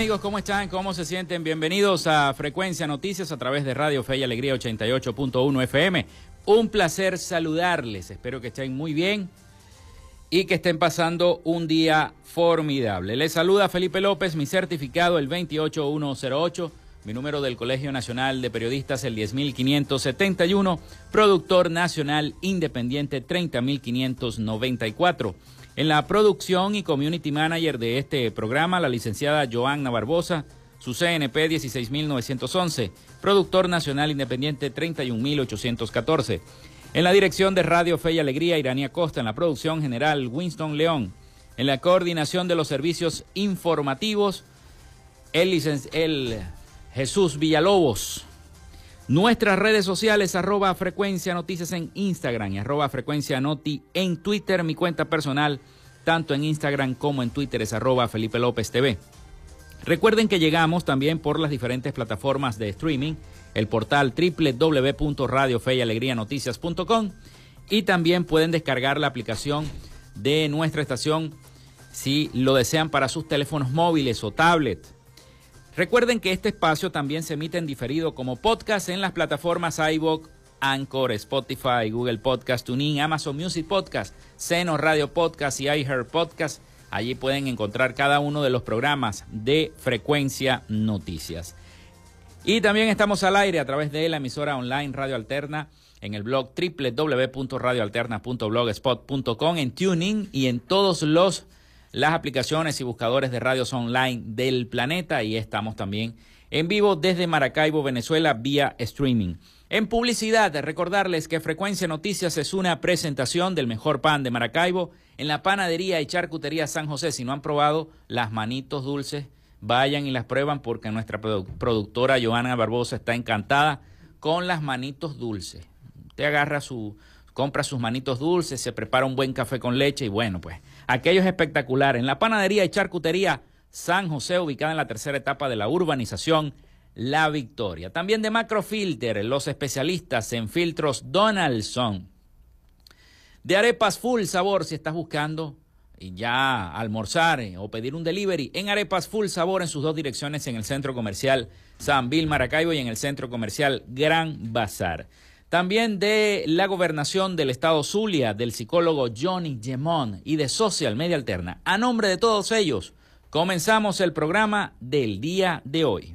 Amigos, ¿cómo están? ¿Cómo se sienten? Bienvenidos a Frecuencia Noticias a través de Radio Fe y Alegría 88.1 FM. Un placer saludarles, espero que estén muy bien y que estén pasando un día formidable. Les saluda Felipe López, mi certificado el 28108, mi número del Colegio Nacional de Periodistas el 10571, productor nacional independiente 30594. En la producción y community manager de este programa, la licenciada Joanna Barbosa, su CNP 16911, productor nacional independiente 31814. En la dirección de Radio Fe y Alegría, Irania Costa, en la producción general, Winston León. En la coordinación de los servicios informativos, el, el Jesús Villalobos. Nuestras redes sociales, arroba frecuencia noticias en Instagram y arroba frecuencia noti en Twitter. Mi cuenta personal, tanto en Instagram como en Twitter, es arroba Felipe López TV. Recuerden que llegamos también por las diferentes plataformas de streaming, el portal www.radiofeyalegrianoticias.com y también pueden descargar la aplicación de nuestra estación si lo desean para sus teléfonos móviles o tablet. Recuerden que este espacio también se emite en diferido como podcast en las plataformas iVoox, Anchor, Spotify, Google Podcast, TuneIn, Amazon Music Podcast, Seno Radio Podcast y iHeart Podcast. Allí pueden encontrar cada uno de los programas de Frecuencia Noticias. Y también estamos al aire a través de la emisora online Radio Alterna en el blog www.radioalterna.blogspot.com, en Tuning y en todos los las aplicaciones y buscadores de radios online del planeta y estamos también en vivo desde Maracaibo, Venezuela, vía streaming. En publicidad, recordarles que Frecuencia Noticias es una presentación del mejor pan de Maracaibo en la panadería y charcutería San José. Si no han probado las manitos dulces, vayan y las prueban porque nuestra productora Joana Barbosa está encantada con las manitos dulces. Usted agarra su, compra sus manitos dulces, se prepara un buen café con leche y bueno, pues aquello es espectacular. En la panadería y charcutería San José, ubicada en la tercera etapa de la urbanización La Victoria. También de Macrofilter, los especialistas en filtros Donaldson. De arepas full sabor, si estás buscando ya almorzar eh, o pedir un delivery en arepas full sabor en sus dos direcciones en el centro comercial San Bill Maracaibo y en el centro comercial Gran Bazar. También de la gobernación del estado Zulia, del psicólogo Johnny Gemón y de Social Media Alterna. A nombre de todos ellos, comenzamos el programa del día de hoy.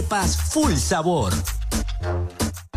arepas full sabor.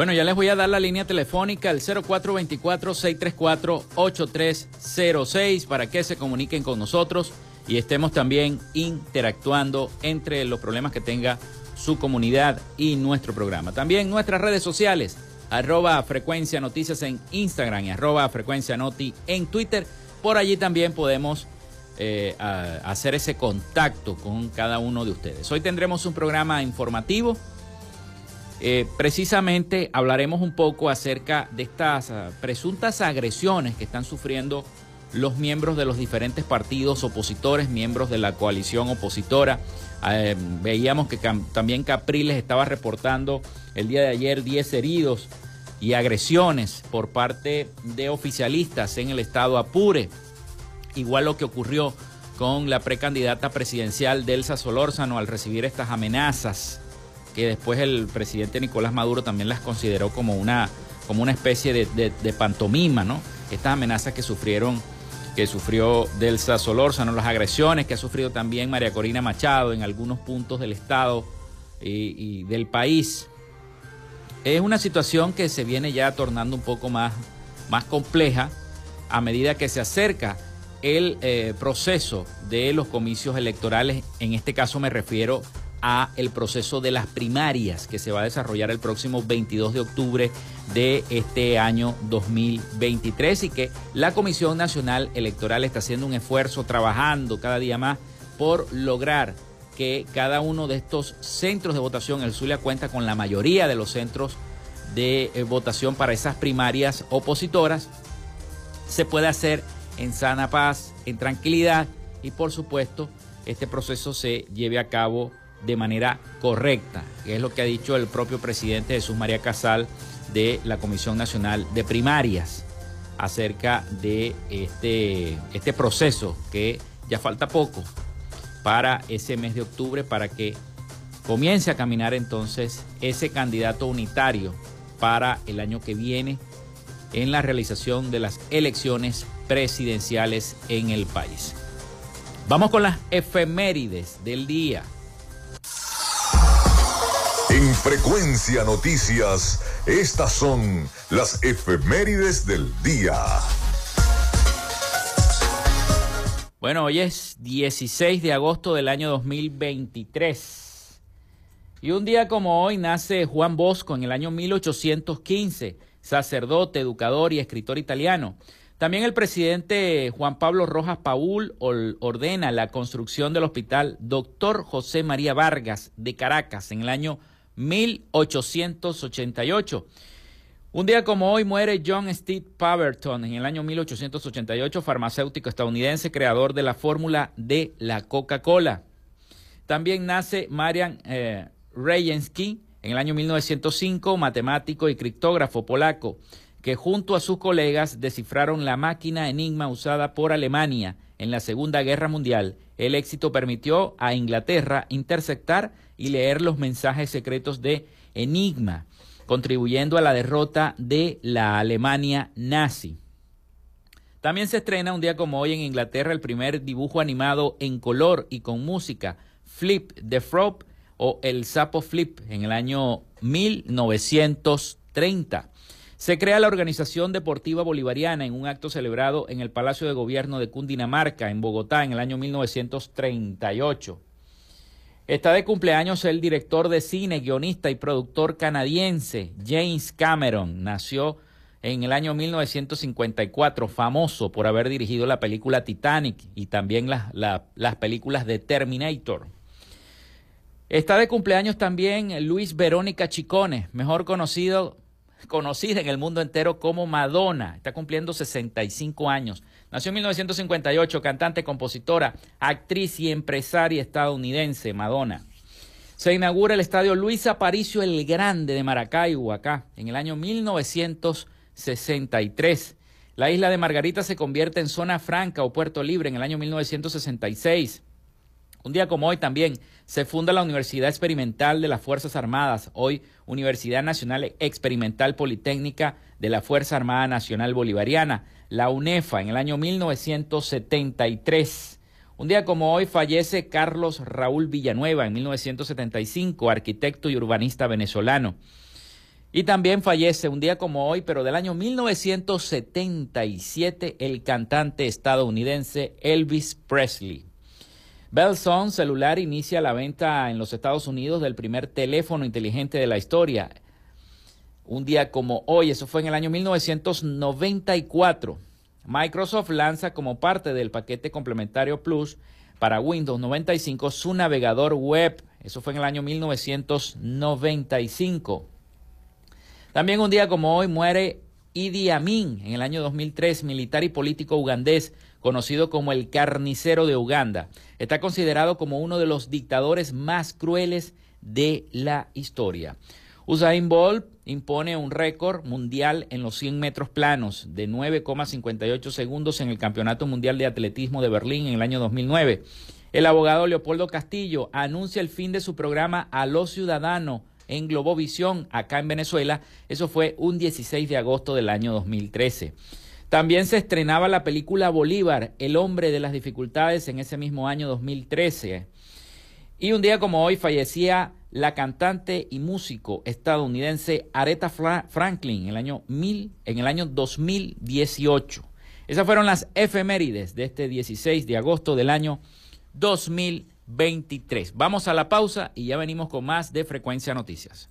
Bueno, ya les voy a dar la línea telefónica al 0424-634-8306 para que se comuniquen con nosotros y estemos también interactuando entre los problemas que tenga su comunidad y nuestro programa. También nuestras redes sociales, arroba frecuencia noticias en Instagram y arroba frecuencia noti en Twitter. Por allí también podemos eh, hacer ese contacto con cada uno de ustedes. Hoy tendremos un programa informativo eh, precisamente hablaremos un poco acerca de estas ah, presuntas agresiones que están sufriendo los miembros de los diferentes partidos opositores, miembros de la coalición opositora. Eh, veíamos que también Capriles estaba reportando el día de ayer 10 heridos y agresiones por parte de oficialistas en el estado Apure. Igual lo que ocurrió con la precandidata presidencial Delsa Solórzano al recibir estas amenazas que después el presidente Nicolás Maduro también las consideró como una como una especie de, pantomima, ¿no? Estas amenazas que sufrieron, que sufrió Delsa Solórzano, las agresiones que ha sufrido también María Corina Machado en algunos puntos del estado y, del país. Es una situación que se viene ya tornando un poco más, más compleja a medida que se acerca el eh, proceso de los comicios electorales. En este caso me refiero a el proceso de las primarias que se va a desarrollar el próximo 22 de octubre de este año 2023 y que la Comisión Nacional Electoral está haciendo un esfuerzo trabajando cada día más por lograr que cada uno de estos centros de votación, el Zulia cuenta con la mayoría de los centros de eh, votación para esas primarias opositoras, se puede hacer en sana paz, en tranquilidad y por supuesto este proceso se lleve a cabo de manera correcta, que es lo que ha dicho el propio presidente Jesús María Casal de la Comisión Nacional de Primarias acerca de este, este proceso que ya falta poco para ese mes de octubre para que comience a caminar entonces ese candidato unitario para el año que viene en la realización de las elecciones presidenciales en el país. Vamos con las efemérides del día. En Frecuencia Noticias, estas son las efemérides del día. Bueno, hoy es 16 de agosto del año 2023. Y un día como hoy nace Juan Bosco en el año 1815, sacerdote, educador y escritor italiano. También el presidente Juan Pablo Rojas Paul ordena la construcción del hospital Doctor José María Vargas de Caracas en el año 1888. Un día como hoy muere John Steve Paverton en el año 1888, farmacéutico estadounidense, creador de la fórmula de la Coca-Cola. También nace Marian eh, Rejensky en el año 1905, matemático y criptógrafo polaco, que junto a sus colegas descifraron la máquina Enigma usada por Alemania en la Segunda Guerra Mundial. El éxito permitió a Inglaterra interceptar y leer los mensajes secretos de Enigma, contribuyendo a la derrota de la Alemania nazi. También se estrena un día como hoy en Inglaterra el primer dibujo animado en color y con música, Flip the Frog o El Sapo Flip, en el año 1930. Se crea la Organización Deportiva Bolivariana en un acto celebrado en el Palacio de Gobierno de Cundinamarca, en Bogotá, en el año 1938. Está de cumpleaños el director de cine, guionista y productor canadiense James Cameron. Nació en el año 1954, famoso por haber dirigido la película Titanic y también las películas de Terminator. Está de cumpleaños también Luis Verónica Chicone, mejor conocido, conocida en el mundo entero como Madonna. Está cumpliendo 65 años. Nació en 1958, cantante, compositora, actriz y empresaria estadounidense, Madonna. Se inaugura el estadio Luis Aparicio el Grande de Maracaibo, acá, en el año 1963. La isla de Margarita se convierte en zona franca o puerto libre en el año 1966. Un día como hoy también se funda la Universidad Experimental de las Fuerzas Armadas, hoy Universidad Nacional Experimental Politécnica de la Fuerza Armada Nacional Bolivariana la UNEFA en el año 1973. Un día como hoy fallece Carlos Raúl Villanueva en 1975, arquitecto y urbanista venezolano. Y también fallece un día como hoy, pero del año 1977, el cantante estadounidense Elvis Presley. Bellson Celular inicia la venta en los Estados Unidos del primer teléfono inteligente de la historia un día como hoy, eso fue en el año 1994. Microsoft lanza como parte del paquete complementario Plus para Windows 95 su navegador web. Eso fue en el año 1995. También un día como hoy muere Idi Amin en el año 2003, militar y político ugandés, conocido como el carnicero de Uganda. Está considerado como uno de los dictadores más crueles de la historia. Usain Bolt impone un récord mundial en los 100 metros planos de 9,58 segundos en el Campeonato Mundial de Atletismo de Berlín en el año 2009. El abogado Leopoldo Castillo anuncia el fin de su programa a los ciudadanos en Globovisión, acá en Venezuela. Eso fue un 16 de agosto del año 2013. También se estrenaba la película Bolívar, El hombre de las dificultades, en ese mismo año 2013. Y un día como hoy fallecía la cantante y músico estadounidense Aretha Franklin en el año, mil, en el año 2018. Esas fueron las efemérides de este 16 de agosto del año 2023. Vamos a la pausa y ya venimos con más de Frecuencia Noticias.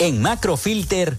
En Macrofilter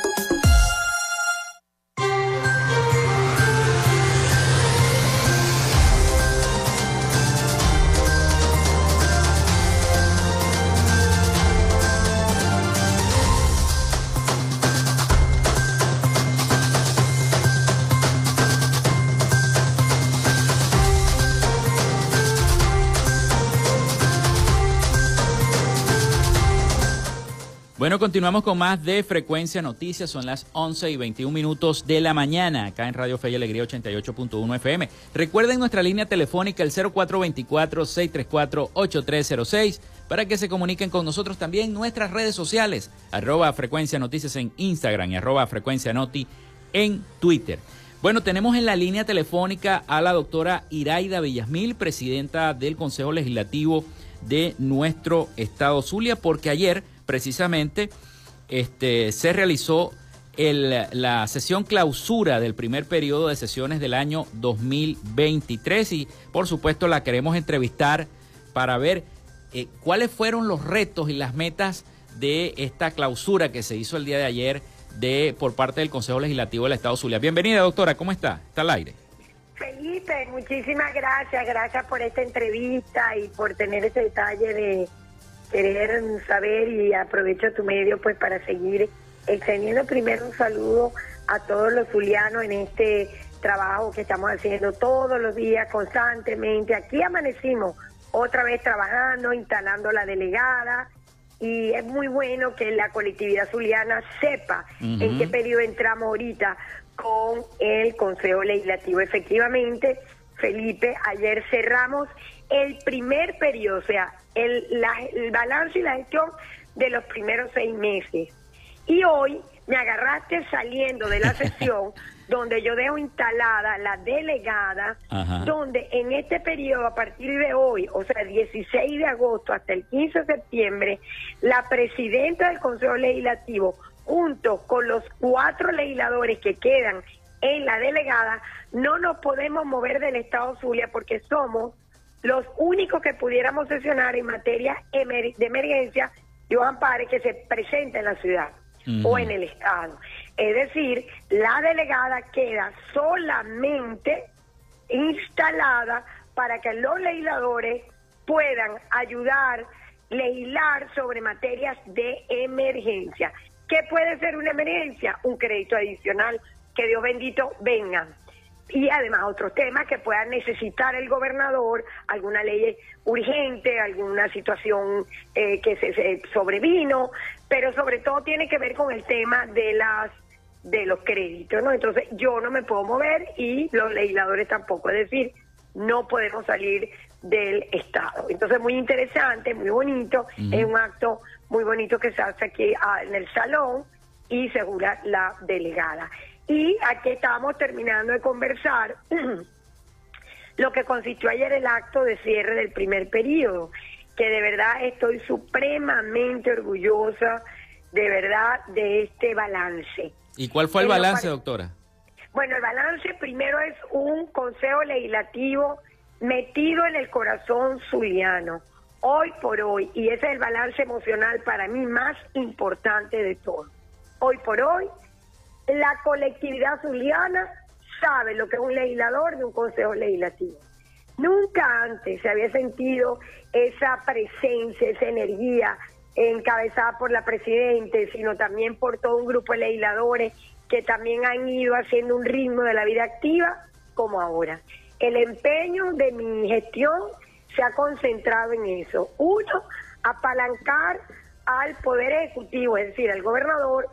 Bueno, continuamos con más de Frecuencia Noticias. Son las 11 y 21 minutos de la mañana, acá en Radio Fe y Alegría 88.1 FM. Recuerden nuestra línea telefónica, el 0424-634-8306, para que se comuniquen con nosotros también nuestras redes sociales, arroba Frecuencia Noticias en Instagram y arroba Frecuencia Noti en Twitter. Bueno, tenemos en la línea telefónica a la doctora Iraida Villasmil, presidenta del Consejo Legislativo de nuestro estado Zulia, porque ayer precisamente este, se realizó la sesión clausura del primer periodo de sesiones del año 2023 y por supuesto la queremos entrevistar para ver eh, cuáles fueron los retos y las metas de esta clausura que se hizo el día de ayer de por parte del Consejo Legislativo del Estado Zulia. Bienvenida, doctora, ¿cómo está? Está al aire. Felipe, muchísimas gracias, gracias por esta entrevista y por tener ese detalle de, querer saber y aprovecho tu medio pues para seguir extendiendo primero un saludo a todos los zulianos en este trabajo que estamos haciendo todos los días constantemente. Aquí amanecimos otra vez trabajando, instalando la delegada y es muy bueno que la colectividad zuliana sepa en qué periodo entramos ahorita con el Consejo Legislativo. Efectivamente, Felipe, ayer cerramos el primer periodo, o sea, el, el balance y la gestión de los primeros seis meses. Y hoy me agarraste saliendo de la sesión donde yo dejo instalada la delegada, donde en este periodo, a partir de hoy, o sea, el 16 de agosto hasta el 15 de septiembre, la presidenta del Consejo Legislativo, junto con los cuatro legisladores que quedan en la delegada, no nos podemos mover del Estado Zulia porque somos los únicos que pudiéramos sesionar en materia de emergencia y ampare que se presenta en la ciudad o en el Estado. Es decir, la delegada queda solamente instalada para que los legisladores puedan ayudar, legislar sobre materias de emergencia. ¿Qué puede ser una emergencia? Un crédito adicional, que Dios bendito venga y además otros temas que puedan necesitar el gobernador, alguna ley urgente, alguna situación eh, que se, sobrevino, pero sobre todo tiene que ver con el tema de las de los créditos, ¿no? Entonces yo no me puedo mover y los legisladores tampoco, es decir, no podemos salir del Estado. Entonces, muy interesante, muy bonito, es un acto muy bonito que se hace aquí ah, en el salón y segura la delegada. Y aquí estábamos terminando de conversar lo que consistió ayer el acto de cierre del primer periodo, que de verdad estoy supremamente orgullosa, de verdad, de este balance. ¿Y cuál fue el balance, doctora? Bueno, el balance primero es un consejo legislativo metido en el corazón zuliano, hoy por hoy, y ese es el balance emocional para mí más importante de todo. Hoy por hoy, la colectividad zuliana sabe lo que es un legislador de un consejo legislativo. Nunca antes se había sentido esa presencia, esa energía encabezada por la presidenta, sino también por todo un grupo de legisladores que también han ido haciendo un ritmo de la vida activa como ahora el empeño de mi gestión se ha concentrado en eso. Uno, apalancar al Poder Ejecutivo, es decir, al gobernador,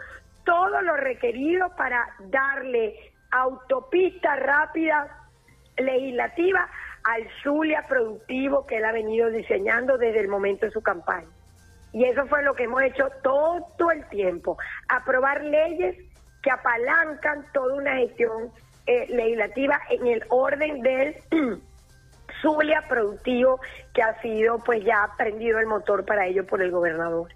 todo lo requerido para darle autopista rápida legislativa al Zulia productivo que él ha venido diseñando desde el momento de su campaña. Y eso fue lo que hemos hecho todo el tiempo, aprobar leyes que apalancan toda una gestión eh, legislativa en el orden del Zulia productivo que ha sido pues ya prendido el motor para ello por el gobernador.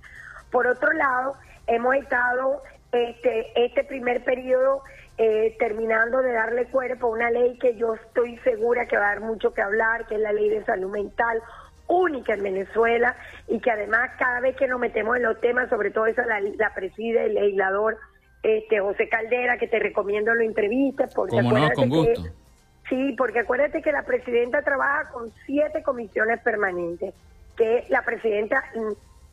Por otro lado, hemos estado este, este primer periodo eh, terminando de darle cuerpo a una ley que yo estoy segura que va a dar mucho que hablar, que es la ley de salud mental única en Venezuela y que además cada vez que nos metemos en los temas, sobre todo eso la, la preside el legislador este José Caldera, que te recomiendo lo entrevistas, porque con gusto. sí, porque acuérdate que la presidenta trabaja con siete comisiones permanentes, que la presidenta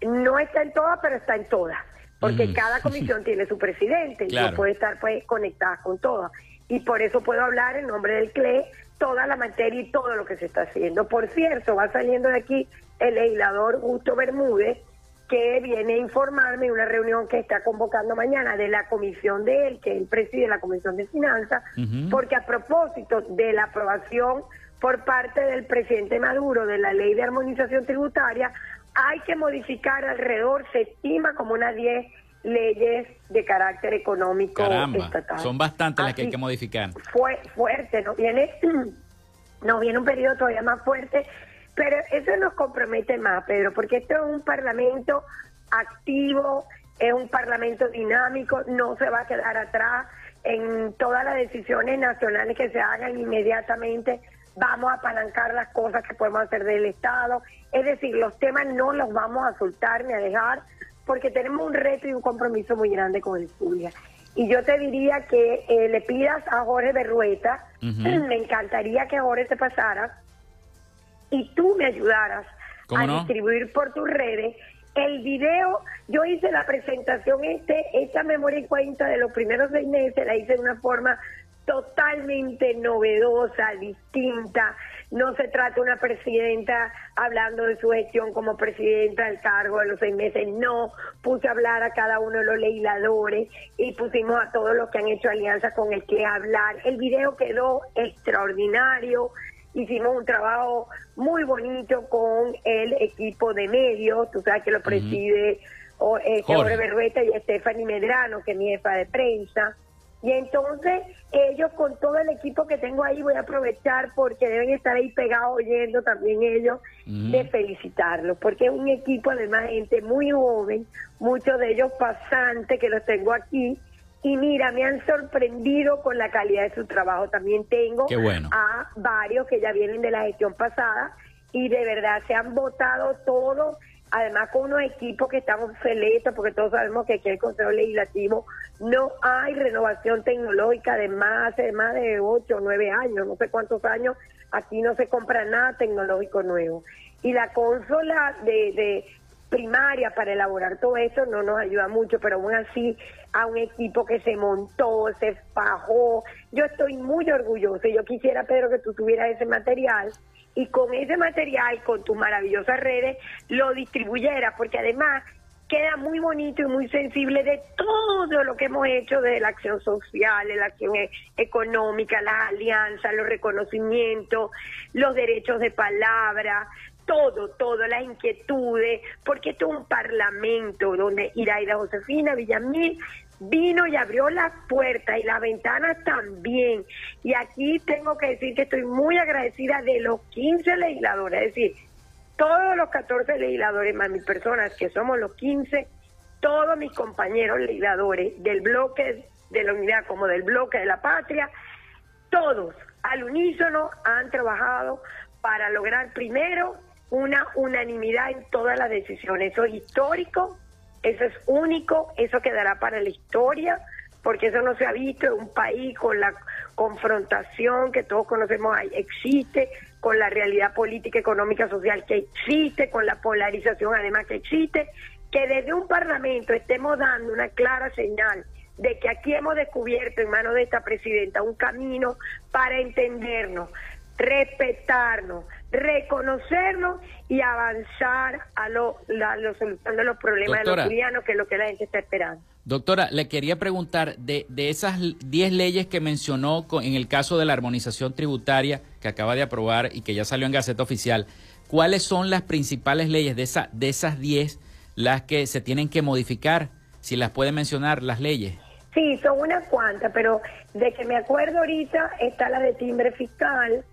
no está en todas, pero está en todas, porque cada comisión tiene su presidente y no puede estar pues conectada con todas. Y por eso puedo hablar en nombre del CLE toda la materia y todo lo que se está haciendo. Por cierto, va saliendo de aquí el legislador Gusto Bermúdez, que viene a informarme de una reunión que está convocando mañana de la comisión de él, que él preside la comisión de finanzas, porque a propósito de la aprobación por parte del presidente Maduro de la ley de armonización tributaria, hay que modificar alrededor, se estima como unas 10 leyes de carácter económico estatal. Son bastantes las que hay que modificar. Fue fuerte, nos viene, nos viene un periodo todavía más fuerte pero eso nos compromete más, Pedro, porque esto es un parlamento activo, es un parlamento dinámico, no se va a quedar atrás en todas las decisiones nacionales que se hagan inmediatamente. Vamos a apalancar las cosas que podemos hacer del Estado. Es decir, los temas no los vamos a soltar ni a dejar porque tenemos un reto y un compromiso muy grande con el Zulia. Y yo te diría que eh, le pidas a Jorge Berrueta, me encantaría que Jorge te pasara y tú me ayudaras a distribuir por tus redes el video, yo hice la presentación, este, esta memoria y cuenta de los primeros seis meses, la hice de una forma totalmente novedosa, distinta. No se trata de una presidenta hablando de su gestión como presidenta del cargo de los seis meses. No, puse a hablar a cada uno de los legisladores y pusimos a todos los que han hecho alianza con el que hablar. El video quedó extraordinario hicimos un trabajo muy bonito con el equipo de medios, tú sabes que lo preside eh, Jorge Berrueta y Stephanie Medrano, que es mi jefa de prensa. Y entonces ellos con todo el equipo que tengo ahí voy a aprovechar porque deben estar ahí pegados oyendo también ellos de felicitarlos, porque es un equipo además gente muy joven, muchos de ellos pasantes que los tengo aquí y mira, me han sorprendido con la calidad de su trabajo. También tengo a varios que ya vienen de la gestión pasada y de verdad se han votado todos, además con unos equipos que estamos selectos, porque todos sabemos que aquí el Consejo Legislativo no hay renovación tecnológica de más, de más de 8 o 9 años, no sé cuántos años, aquí no se compra nada tecnológico nuevo. Y la consola de, de primaria para elaborar todo eso no nos ayuda mucho, pero aún así a un equipo que se montó, se fajó. Yo estoy muy orgullosa y yo quisiera, Pedro, que tú tuvieras ese material y con ese material, con tus maravillosas redes, lo distribuyeras, porque además queda muy bonito y muy sensible de todo lo que hemos hecho de la acción social, de la acción e- económica, las alianzas, los reconocimientos, los derechos de palabra, todo, todo, las inquietudes, porque esto es un parlamento donde Iraida Josefina Villamil vino y abrió las puertas y las ventanas también. Y aquí tengo que decir que estoy muy agradecida de los 15 legisladores, es decir, todos los 14 legisladores más mis personas, que somos los 15, todos mis compañeros legisladores del bloque de la unidad como del bloque de la patria, todos al unísono han trabajado para lograr primero una unanimidad en todas las decisiones. Eso es histórico, eso es único, eso quedará para la historia, porque eso no se ha visto en un país con la confrontación que todos conocemos ahí, existe, con la realidad política, económica, social que existe, con la polarización además que existe, que desde un parlamento estemos dando una clara señal de que aquí hemos descubierto en manos de esta presidenta un camino para entendernos, respetarnos, reconocernos y avanzar a lo, la, lo solución de los problemas de los ciudadanos, que es lo que la gente está esperando. Doctora, le quería preguntar de, de esas 10 leyes que mencionó con- en el caso de la armonización tributaria que acaba de aprobar y que ya salió en Gaceta Oficial, ¿cuáles son las principales leyes de, esa, de esas 10 las que se tienen que modificar? Si las puede mencionar las leyes. Sí, son unas cuantas, pero de que me acuerdo ahorita está la de timbre fiscal.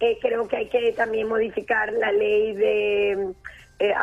Eh, creo que hay que también modificar la ley de, eh,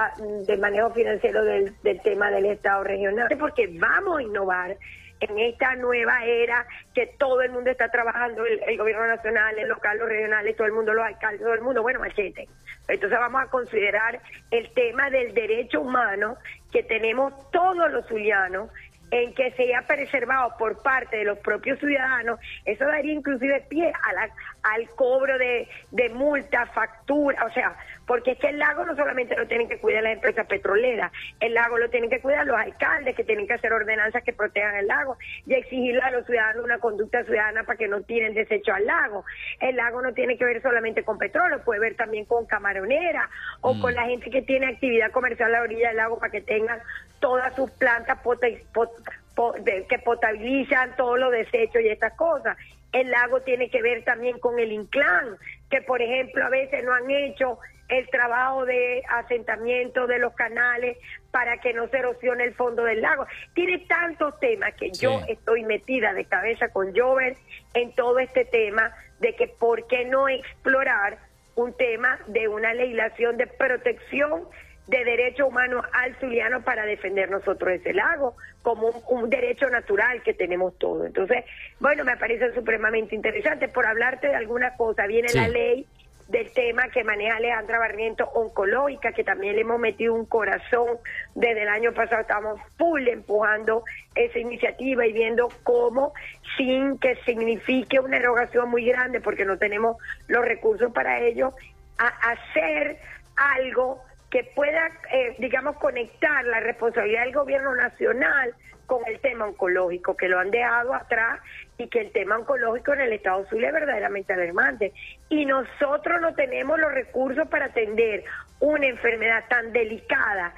de manejo financiero del, del tema del Estado regional, porque vamos a innovar en esta nueva era que todo el mundo está trabajando, el, el gobierno nacional, el local, los regionales, todo el mundo, los alcaldes, todo el mundo, bueno, machete. Entonces vamos a considerar el tema del derecho humano que tenemos todos los zulianos en que sea preservado por parte de los propios ciudadanos, eso daría inclusive pie a la- al cobro de, de multa, factura, o sea, porque es que el lago no solamente lo tienen que cuidar las empresas petroleras, el lago lo tienen que cuidar los alcaldes que tienen que hacer ordenanzas que protejan el lago y exigirle a los ciudadanos una conducta ciudadana para que no tiren desecho al lago. El lago no tiene que ver solamente con petróleo, puede ver también con camaronera o con la gente que tiene actividad comercial a la orilla del lago para que tengan todas sus plantas pot- de- que potabilizan todos los desechos y estas cosas. El lago tiene que ver también con el inclán, que por ejemplo a veces no han hecho el trabajo de asentamiento de los canales para que no se erosione el fondo del lago. Tiene tantos temas que yo estoy metida de cabeza con Jover en todo este tema de que por qué no explorar un tema de una legislación de protección de derechos humanos al zuliano para defender nosotros ese lago como un, un derecho natural que tenemos todos. Entonces, bueno, me parece supremamente interesante. Por hablarte de alguna cosa, viene Sí. la ley del tema que maneja Alejandra Barriento, oncológica, que también le hemos metido un corazón. Desde el año pasado estamos full empujando esa iniciativa y viendo cómo, sin que signifique una erogación muy grande, porque no tenemos los recursos para ello, a hacer algo que pueda, eh, digamos, conectar la responsabilidad del gobierno nacional con el tema oncológico, que lo han dejado atrás y que el tema oncológico en el Estado Zulia es verdaderamente alarmante. Y nosotros no tenemos los recursos para atender una enfermedad tan delicada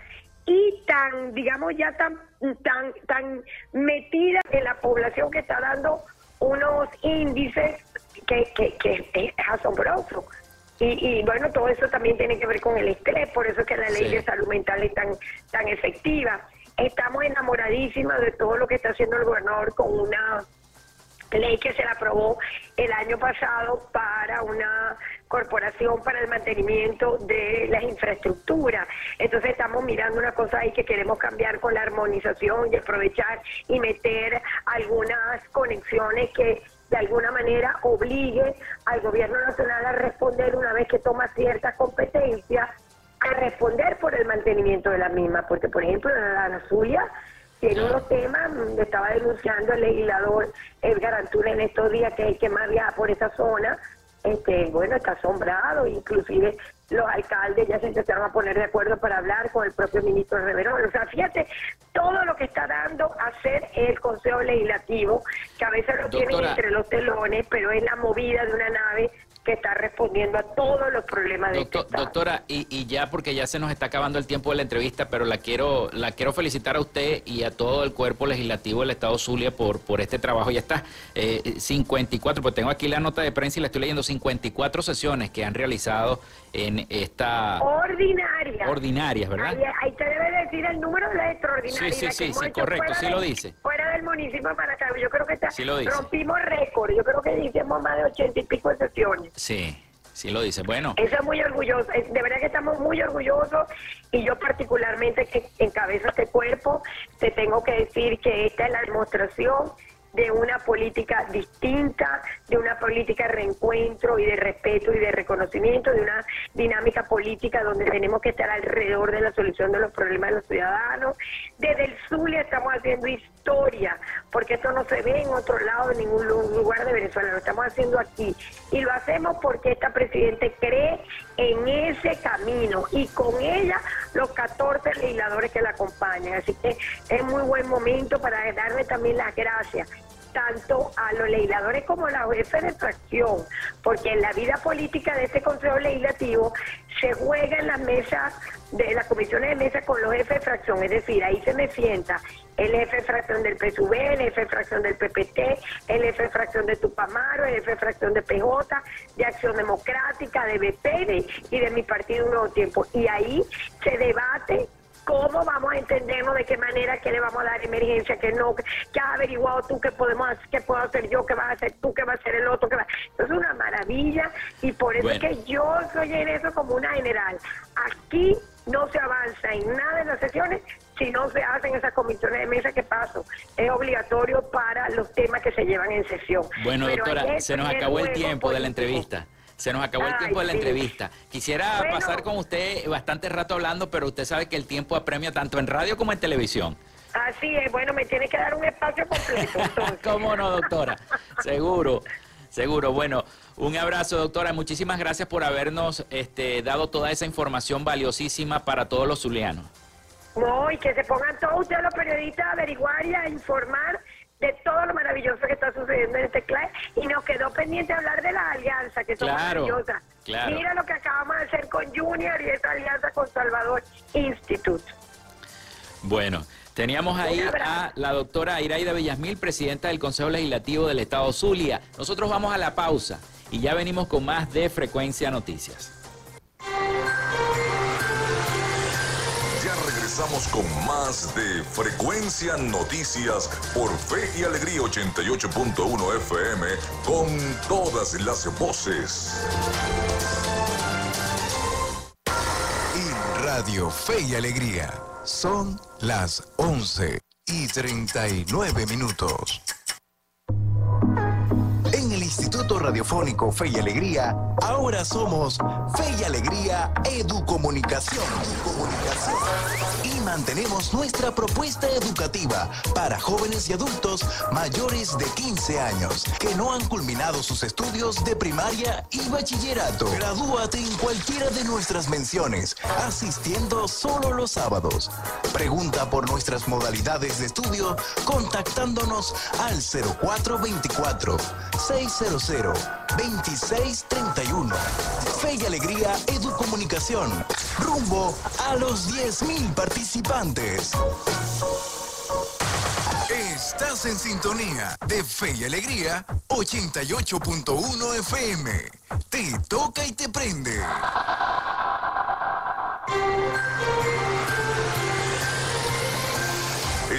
y tan, digamos, ya tan, tan, tan metida en la población que está dando unos índices que, que, que es asombroso. Y, y, bueno, todo eso también tiene que ver con el estrés, por eso es que la ley Sí. de salud mental es tan, tan efectiva. Estamos enamoradísimas de todo lo que está haciendo el gobernador con una ley que se la aprobó el año pasado para una corporación para el mantenimiento de las infraestructuras. Entonces estamos mirando una cosa ahí que queremos cambiar con la armonización y aprovechar y meter algunas conexiones que de alguna manera obligue al gobierno nacional a responder una vez que toma ciertas competencias a responder por el mantenimiento de la misma, porque por ejemplo la, la suya tiene unos temas, mm, estaba denunciando el legislador Edgar Antuna en estos días que hay que más viajar por esa zona, este, bueno, está asombrado, inclusive los alcaldes ya se empezaron a poner de acuerdo para hablar con el propio ministro Reverón. O sea, fíjate todo lo que está dando a hacer el Consejo Legislativo, que a veces lo tienen entre los telones, pero es la movida de una nave que está respondiendo a todos los problemas de este Doctora, y, y, ya porque ya se nos está acabando el tiempo de la entrevista, pero la quiero la quiero felicitar a usted y a todo el cuerpo legislativo del Estado Zulia por, por este trabajo. Ya está, eh, 54, pues tengo aquí la nota de prensa y la estoy leyendo, 54 sesiones que han realizado en esta... Ordinaria. Ordinarias, ¿verdad? Ahí, te debe decir el número de extraordinarias. Sí, sí, sí, correcto, sí lo dice. Fuera del municipio para acá, yo creo que está, rompimos récord, yo creo que hicimos más de 80 y pico de sesiones. Sí. Sí lo dice, bueno. Eso es muy orgulloso, de verdad que estamos muy orgullosos y yo particularmente que encabezo este cuerpo, te tengo que decir que esta es la demostración de una política distinta, de una política de reencuentro y de respeto y de reconocimiento, de una dinámica política donde tenemos que estar alrededor de la solución de los problemas de los ciudadanos. Desde el Zulia estamos haciendo historia, porque esto no se ve en otro lado, en ningún lugar de Venezuela, lo estamos haciendo aquí. Y lo hacemos porque esta presidente cree en ese camino y con ella los 14 legisladores que la acompañan. Así que es muy buen momento para darle también las gracias tanto a los legisladores como a la jefes de fracción, porque en la vida política de este Consejo Legislativo se juega en las mesas de las comisiones de mesa con los jefes de fracción, es decir, ahí se me sienta el de fracción del PSUV, el de fracción del PPT, el de fracción de Tupamaro, el de fracción de PJ, de Acción Democrática, de BP y de mi partido Un Nuevo Tiempo. Y ahí se debate cómo vamos a entendernos, de qué manera, qué le vamos a dar emergencia, qué no, qué has averiguado tú, qué podemos qué puedo hacer yo, qué vas a hacer tú, qué va a hacer el otro, qué va. Eso es una maravilla y por eso es que yo soy en eso como una general. Aquí no se avanza en nada en las sesiones si no se hacen esas comisiones de mesa que paso. Es obligatorio para los temas que se llevan en sesión. Bueno, doctora, se nos acabó el tiempo de la entrevista. Se nos acabó el tiempo de la entrevista. Quisiera pasar con usted bastante rato hablando, pero usted sabe que el tiempo apremia tanto en radio como en televisión. Así es, bueno, me tiene que dar un espacio completo. ¿Cómo no, doctora? Seguro, seguro. Bueno, un abrazo, doctora. Muchísimas gracias por habernos este, dado toda esa información valiosísima para todos los zulianos. No, y que se pongan todos ustedes los periodistas a averiguar y a informar de todo lo maravilloso que está sucediendo en este CLAE y nos quedó pendiente hablar de la alianza, que son maravillosas. Mira lo que acabamos de hacer con Junior y esa alianza con Salvador Institute. Bueno. Teníamos ahí a la doctora Iraida Villasmil, presidenta del Consejo Legislativo del Estado Zulia. Nosotros vamos a la pausa y ya venimos con más de Frecuencia Noticias. Regresamos con más de Frecuencia Noticias por Fe y Alegría 88.1 FM con todas las voces. Y Radio Fe y Alegría son las 11 y 39 minutos. Radiofónico Fe y Alegría, ahora somos Fe y Alegría Educomunicación. Comunicación y mantenemos nuestra propuesta educativa para jóvenes y adultos mayores de 15 años que no han culminado sus estudios de primaria y bachillerato. Gradúate en cualquiera de nuestras menciones, asistiendo solo los sábados. Pregunta por nuestras modalidades de estudio contactándonos al 0424 600 2631. Fe y Alegría Educomunicación. Rumbo a los 10.000 participantes. Estás en sintonía de Fe y Alegría 88.1 FM. Te toca y te prende.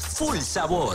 full sabor.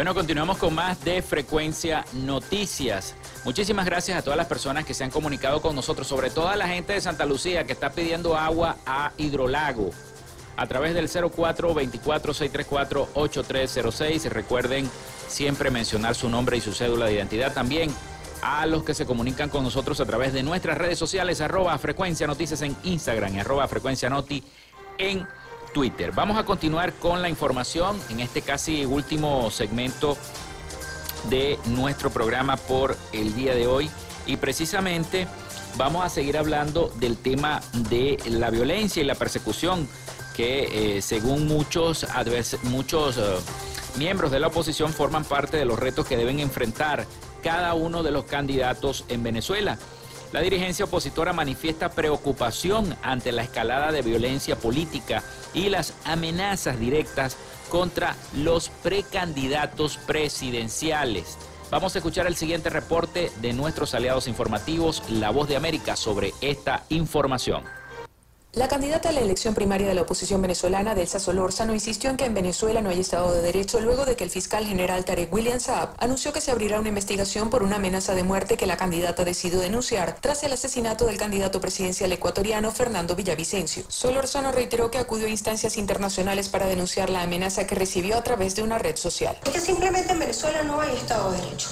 Bueno, continuamos con más de Frecuencia Noticias. Muchísimas gracias a todas las personas que se han comunicado con nosotros, sobre todo a la gente de Santa Lucía que está pidiendo agua a Hidrolago a través del 0424-634-8306. Recuerden siempre mencionar su nombre y su cédula de identidad también a los que se comunican con nosotros a través de nuestras redes sociales, arroba frecuencia noticias en Instagram y arroba frecuencia noti en Twitter. Vamos a continuar con la información en este casi último segmento de nuestro programa por el día de hoy y precisamente vamos a seguir hablando del tema de la violencia y la persecución que eh, según muchos, muchos uh, miembros de la oposición forman parte de los retos que deben enfrentar cada uno de los candidatos en Venezuela. La dirigencia opositora manifiesta preocupación ante la escalada de violencia política y las amenazas directas contra los precandidatos presidenciales. Vamos a escuchar el siguiente reporte de nuestros aliados informativos, La Voz de América, sobre esta información. La candidata a la elección primaria de la oposición venezolana, Delsa Solórzano, insistió en que en Venezuela no hay Estado de Derecho luego de que el fiscal general Tarek William Saab anunció que se abrirá una investigación por una amenaza de muerte que la candidata decidió denunciar tras el asesinato del candidato presidencial ecuatoriano Fernando Villavicencio. Solórzano reiteró que acudió a instancias internacionales para denunciar la amenaza que recibió a través de una red social. Es que simplemente en Venezuela no hay Estado de Derecho.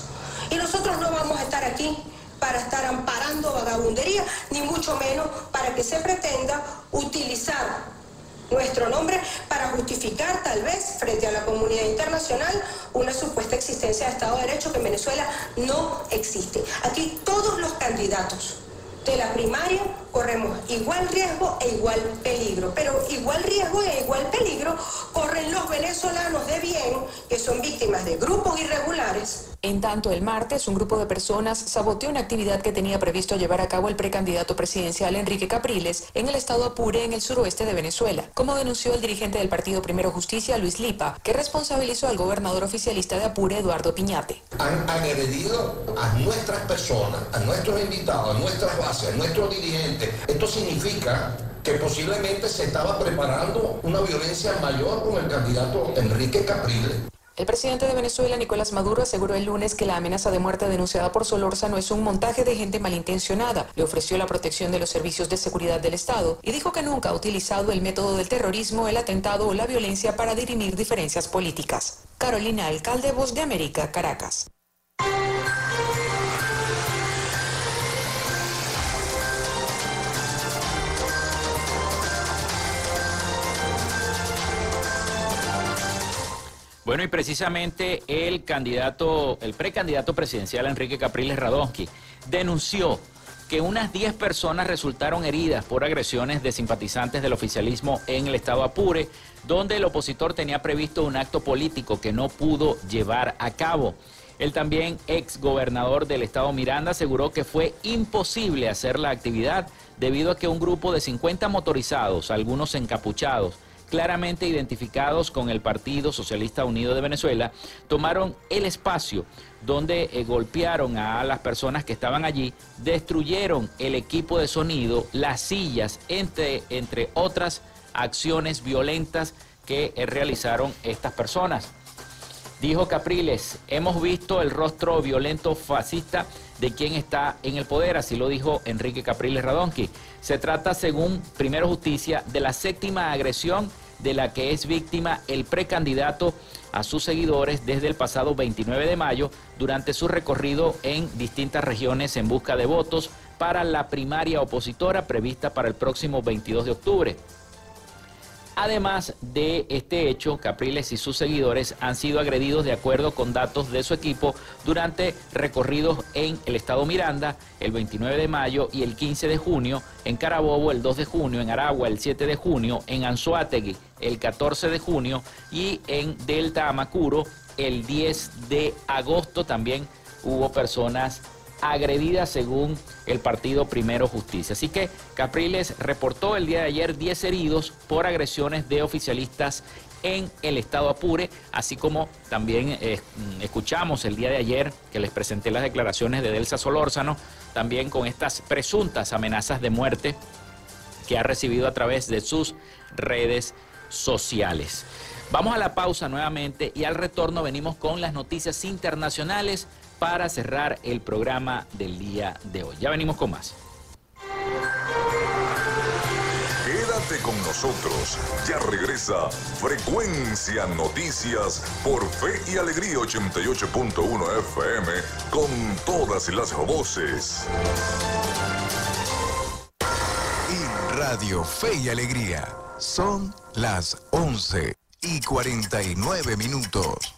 Y nosotros no vamos a estar aquí para estar amparando vagabundería, ni mucho menos para que se pretenda utilizar nuestro nombre para justificar tal vez frente a la comunidad internacional una supuesta existencia de Estado de Derecho que en Venezuela no existe. Aquí todos los candidatos de la primaria corremos igual riesgo e igual peligro, pero igual riesgo e igual peligro corren los venezolanos de bien que son víctimas de grupos irregulares en tanto, el martes, un grupo de personas saboteó una actividad que tenía previsto llevar a cabo el precandidato presidencial Enrique Capriles en el estado Apure, en el suroeste de Venezuela, como denunció el dirigente del partido Primero Justicia, Luis Lipa, que responsabilizó al gobernador oficialista de Apure, Eduardo Piñate. Han agredido a nuestras personas, a nuestros invitados, a nuestras bases, a nuestros dirigentes. Esto significa que posiblemente se estaba preparando una violencia mayor con el candidato Enrique Capriles. El presidente de Venezuela, Nicolás Maduro, aseguró el lunes que la amenaza de muerte denunciada por Solórzano es un montaje de gente malintencionada. Le ofreció la protección de los servicios de seguridad del Estado y dijo que nunca ha utilizado el método del terrorismo, el atentado o la violencia para dirimir diferencias políticas. Carolina Alcalde, Voz de América, Caracas. Bueno, y precisamente el candidato, el precandidato presidencial Enrique Capriles Radonsky denunció que unas 10 personas resultaron heridas por agresiones de simpatizantes del oficialismo en el estado Apure, donde el opositor tenía previsto un acto político que no pudo llevar a cabo. El también ex gobernador del estado Miranda aseguró que fue imposible hacer la actividad debido a que un grupo de 50 motorizados, algunos encapuchados, claramente identificados con el Partido Socialista Unido de Venezuela, tomaron el espacio donde eh, golpearon a las personas que estaban allí, destruyeron el equipo de sonido, las sillas, entre, entre otras acciones violentas que eh, realizaron estas personas. Dijo Capriles, hemos visto el rostro violento fascista de quien está en el poder, así lo dijo Enrique Capriles Radonqui. Se trata, según Primero Justicia, de la séptima agresión de la que es víctima el precandidato a sus seguidores desde el pasado 29 de mayo durante su recorrido en distintas regiones en busca de votos para la primaria opositora prevista para el próximo 22 de octubre. Además de este hecho, Capriles y sus seguidores han sido agredidos de acuerdo con datos de su equipo durante recorridos en el estado Miranda el 29 de mayo y el 15 de junio, en Carabobo el 2 de junio, en Aragua el 7 de junio, en Anzuategui el 14 de junio y en Delta Amacuro el 10 de agosto. También hubo personas agredidas según el partido Primero Justicia. Así que Capriles reportó el día de ayer 10 heridos por agresiones de oficialistas en el estado Apure, así como también eh, escuchamos el día de ayer que les presenté las declaraciones de Delsa Solórzano, también con estas presuntas amenazas de muerte que ha recibido a través de sus redes sociales. Vamos a la pausa nuevamente y al retorno venimos con las noticias internacionales para cerrar el programa del día de hoy. Ya venimos con más. Quédate con nosotros. Ya regresa Frecuencia Noticias por Fe y Alegría 88.1 FM con todas las voces. Y Radio Fe y Alegría. Son las 11 y 49 minutos.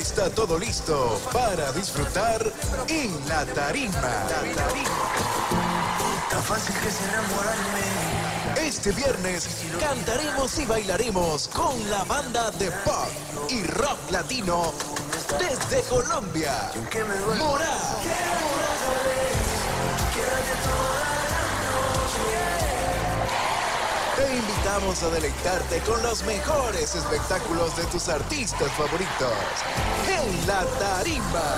Está todo listo para disfrutar en la tarima. Tan fácil que se enamorarme. Este viernes cantaremos y bailaremos con la banda de pop y rock latino desde Colombia. Morá. Invitamos a deleitarte con los mejores espectáculos de tus artistas favoritos en la tarimba.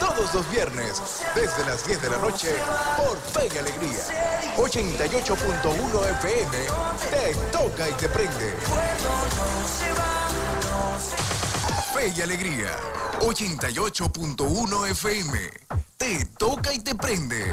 Todos los viernes, desde las 10 de la noche, por Fe y Alegría. 88.1 FM, te toca y te prende. Fe y Alegría, 88.1 FM, te toca y te prende.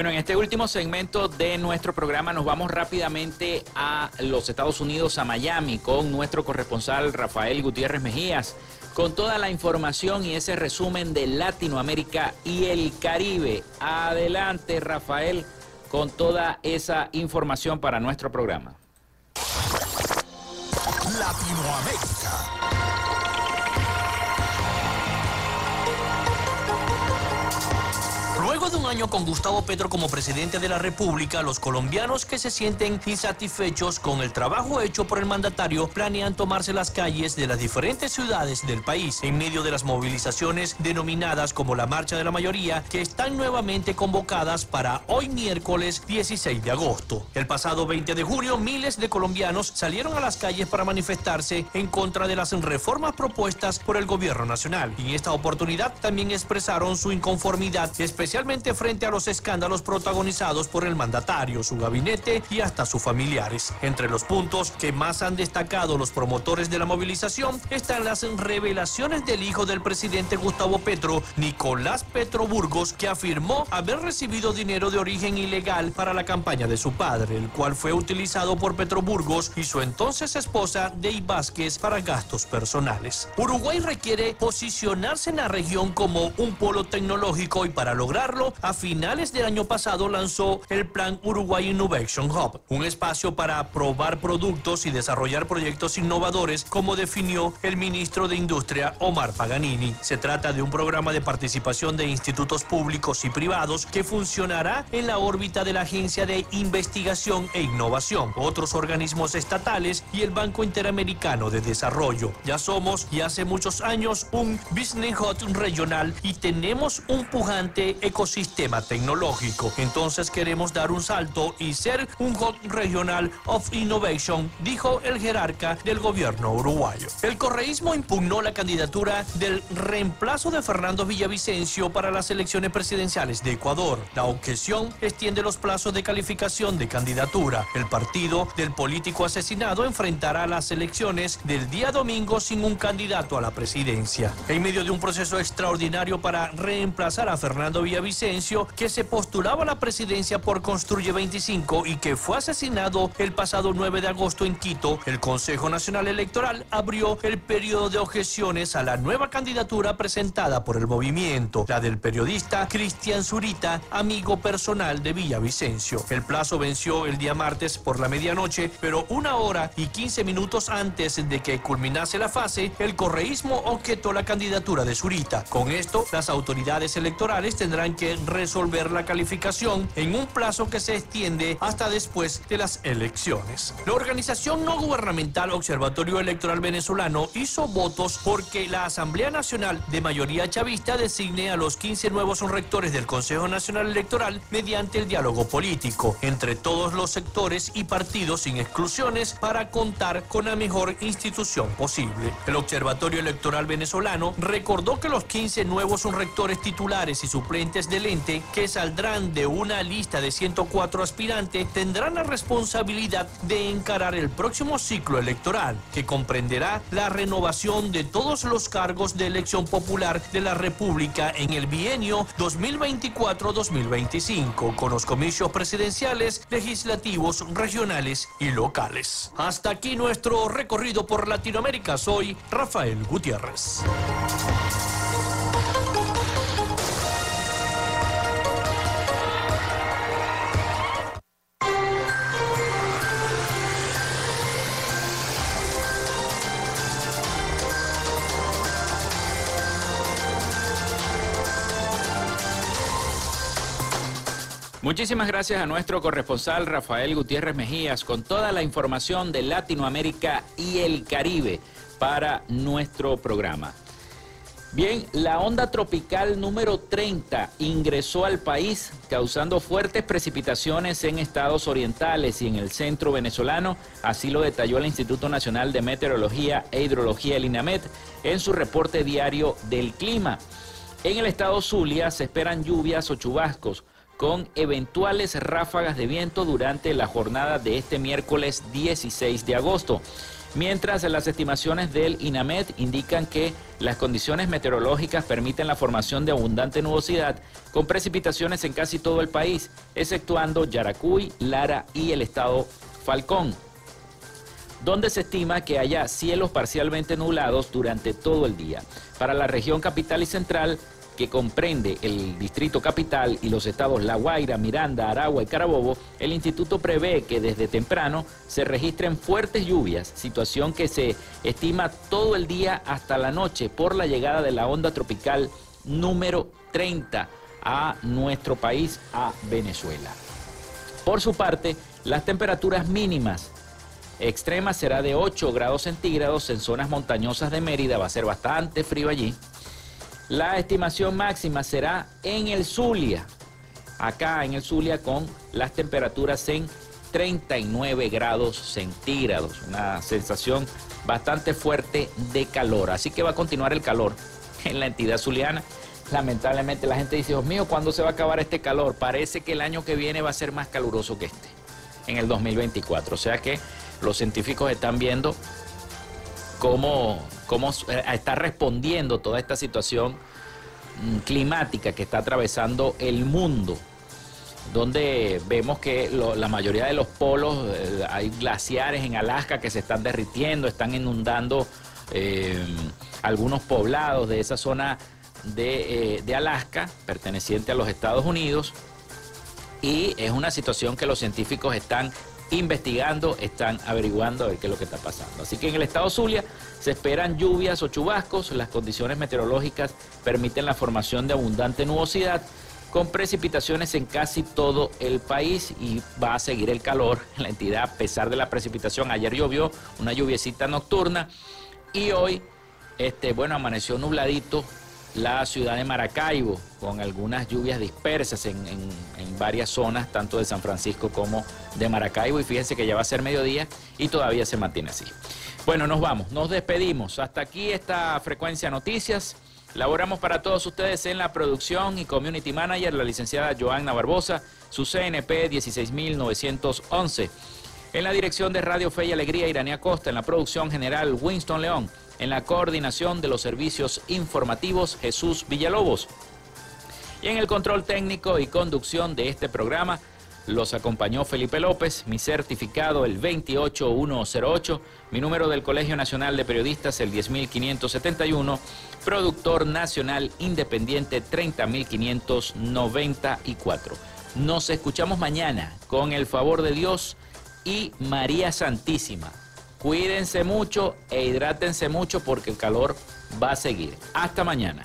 Bueno, en este último segmento de nuestro programa nos vamos rápidamente a los Estados Unidos, a Miami, con nuestro corresponsal Rafael Gutiérrez Mejías, con toda la información y ese resumen de Latinoamérica y el Caribe. Adelante, Rafael, con toda esa información para nuestro programa. Latinoamérica. De un año con Gustavo Petro como presidente de la República, los colombianos que se sienten insatisfechos con el trabajo hecho por el mandatario planean tomarse las calles de las diferentes ciudades del país en medio de las movilizaciones denominadas como la Marcha de la Mayoría que están nuevamente convocadas para hoy miércoles 16 de agosto. El pasado 20 de junio, miles de colombianos salieron a las calles para manifestarse en contra de las reformas propuestas por el gobierno nacional. Y en esta oportunidad también expresaron su inconformidad, especialmente frente a los escándalos protagonizados por el mandatario, su gabinete y hasta sus familiares. Entre los puntos que más han destacado los promotores de la movilización están las revelaciones del hijo del presidente Gustavo Petro, Nicolás Petro Burgos, que afirmó haber recibido dinero de origen ilegal para la campaña de su padre, el cual fue utilizado por Petro Burgos y su entonces esposa Dey Vázquez para gastos personales. Uruguay requiere posicionarse en la región como un polo tecnológico y para lograrlo a finales del año pasado lanzó el Plan Uruguay Innovation Hub, un espacio para probar productos y desarrollar proyectos innovadores, como definió el ministro de Industria Omar Paganini. Se trata de un programa de participación de institutos públicos y privados que funcionará en la órbita de la Agencia de Investigación e Innovación, otros organismos estatales y el Banco Interamericano de Desarrollo. Ya somos y hace muchos años un Business Hub regional y tenemos un pujante ecosistema tecnológico. Entonces queremos dar un salto y ser un hub regional of innovation, dijo el jerarca del gobierno uruguayo. El correísmo impugnó la candidatura del reemplazo de Fernando Villavicencio para las elecciones presidenciales de Ecuador. La objeción extiende los plazos de calificación de candidatura. El partido del político asesinado enfrentará las elecciones del día domingo sin un candidato a la presidencia. En medio de un proceso extraordinario para reemplazar a Fernando Villavicencio, que se postulaba a la presidencia por Construye 25 y que fue asesinado el pasado 9 de agosto en Quito, el Consejo Nacional Electoral abrió el periodo de objeciones a la nueva candidatura presentada por el movimiento, la del periodista Cristian Zurita, amigo personal de Villavicencio. El plazo venció el día martes por la medianoche, pero una hora y 15 minutos antes de que culminase la fase, el correísmo objetó la candidatura de Zurita. Con esto, las autoridades electorales tendrán que resolver la calificación en un plazo que se extiende hasta después de las elecciones. La organización no gubernamental Observatorio Electoral Venezolano hizo votos porque la Asamblea Nacional de mayoría chavista designe a los 15 nuevos rectores del Consejo Nacional Electoral mediante el diálogo político entre todos los sectores y partidos sin exclusiones para contar con la mejor institución posible. El Observatorio Electoral Venezolano recordó que los 15 nuevos rectores titulares y suplentes del ente 20 que saldrán de una lista de 104 aspirantes tendrán la responsabilidad de encarar el próximo ciclo electoral, que comprenderá la renovación de todos los cargos de elección popular de la República en el bienio 2024-2025, con los comicios presidenciales, legislativos, regionales y locales. Hasta aquí nuestro recorrido por Latinoamérica. Soy Rafael Gutiérrez. Muchísimas gracias a nuestro corresponsal Rafael Gutiérrez Mejías con toda la información de Latinoamérica y el Caribe para nuestro programa. Bien, la onda tropical número 30 ingresó al país causando fuertes precipitaciones en estados orientales y en el centro venezolano, así lo detalló el Instituto Nacional de Meteorología e Hidrología, el INAMET, en su reporte diario del clima. En el estado Zulia se esperan lluvias o chubascos con eventuales ráfagas de viento durante la jornada de este miércoles 16 de agosto. Mientras las estimaciones del INAMED indican que las condiciones meteorológicas permiten la formación de abundante nubosidad con precipitaciones en casi todo el país, exceptuando Yaracuy, Lara y el estado Falcón, donde se estima que haya cielos parcialmente nublados durante todo el día. Para la región capital y central, que comprende el Distrito Capital y los estados La Guaira, Miranda, Aragua y Carabobo, el instituto prevé que desde temprano se registren fuertes lluvias, situación que se estima todo el día hasta la noche por la llegada de la onda tropical número 30 a nuestro país, a Venezuela. Por su parte, las temperaturas mínimas extremas será de 8 grados centígrados en zonas montañosas de Mérida, va a ser bastante frío allí. La estimación máxima será en el Zulia, acá en el Zulia con las temperaturas en 39 grados centígrados, una sensación bastante fuerte de calor. Así que va a continuar el calor en la entidad zuliana. Lamentablemente la gente dice, Dios mío, ¿cuándo se va a acabar este calor? Parece que el año que viene va a ser más caluroso que este, en el 2024. O sea que los científicos están viendo cómo cómo eh, está respondiendo toda esta situación mm, climática que está atravesando el mundo, donde vemos que la mayoría de los polos, eh, hay glaciares en Alaska que se están derritiendo, están inundando eh, algunos poblados de esa zona de, de Alaska, perteneciente a los Estados Unidos, y es una situación que los científicos están investigando, están averiguando a ver qué es lo que está pasando. Así que en el estado Zulia se esperan lluvias o chubascos, las condiciones meteorológicas permiten la formación de abundante nubosidad con precipitaciones en casi todo el país y va a seguir el calor en la entidad a pesar de la precipitación. Ayer llovió una lluviecita nocturna y hoy, este, bueno, amaneció nubladito la ciudad de Maracaibo, con algunas lluvias dispersas en, varias zonas, tanto de San Francisco como de Maracaibo. Y fíjense que ya va a ser mediodía y todavía se mantiene así. Bueno, nos vamos, nos despedimos. Hasta aquí esta frecuencia noticias. Laboramos para todos ustedes en la producción y community manager, la licenciada Joanna Barbosa, su CNP 16911. En la dirección de Radio Fe y Alegría, Iranía Costa. En la producción general, Winston León. En la coordinación de los servicios informativos, Jesús Villalobos. Y en el control técnico y conducción de este programa, los acompañó Felipe López, mi certificado el 28108, mi número del Colegio Nacional de Periodistas el 10571, productor nacional independiente 30594. Nos escuchamos mañana con el favor de Dios y María Santísima. Cuídense mucho e hidrátense mucho porque el calor va a seguir. Hasta mañana.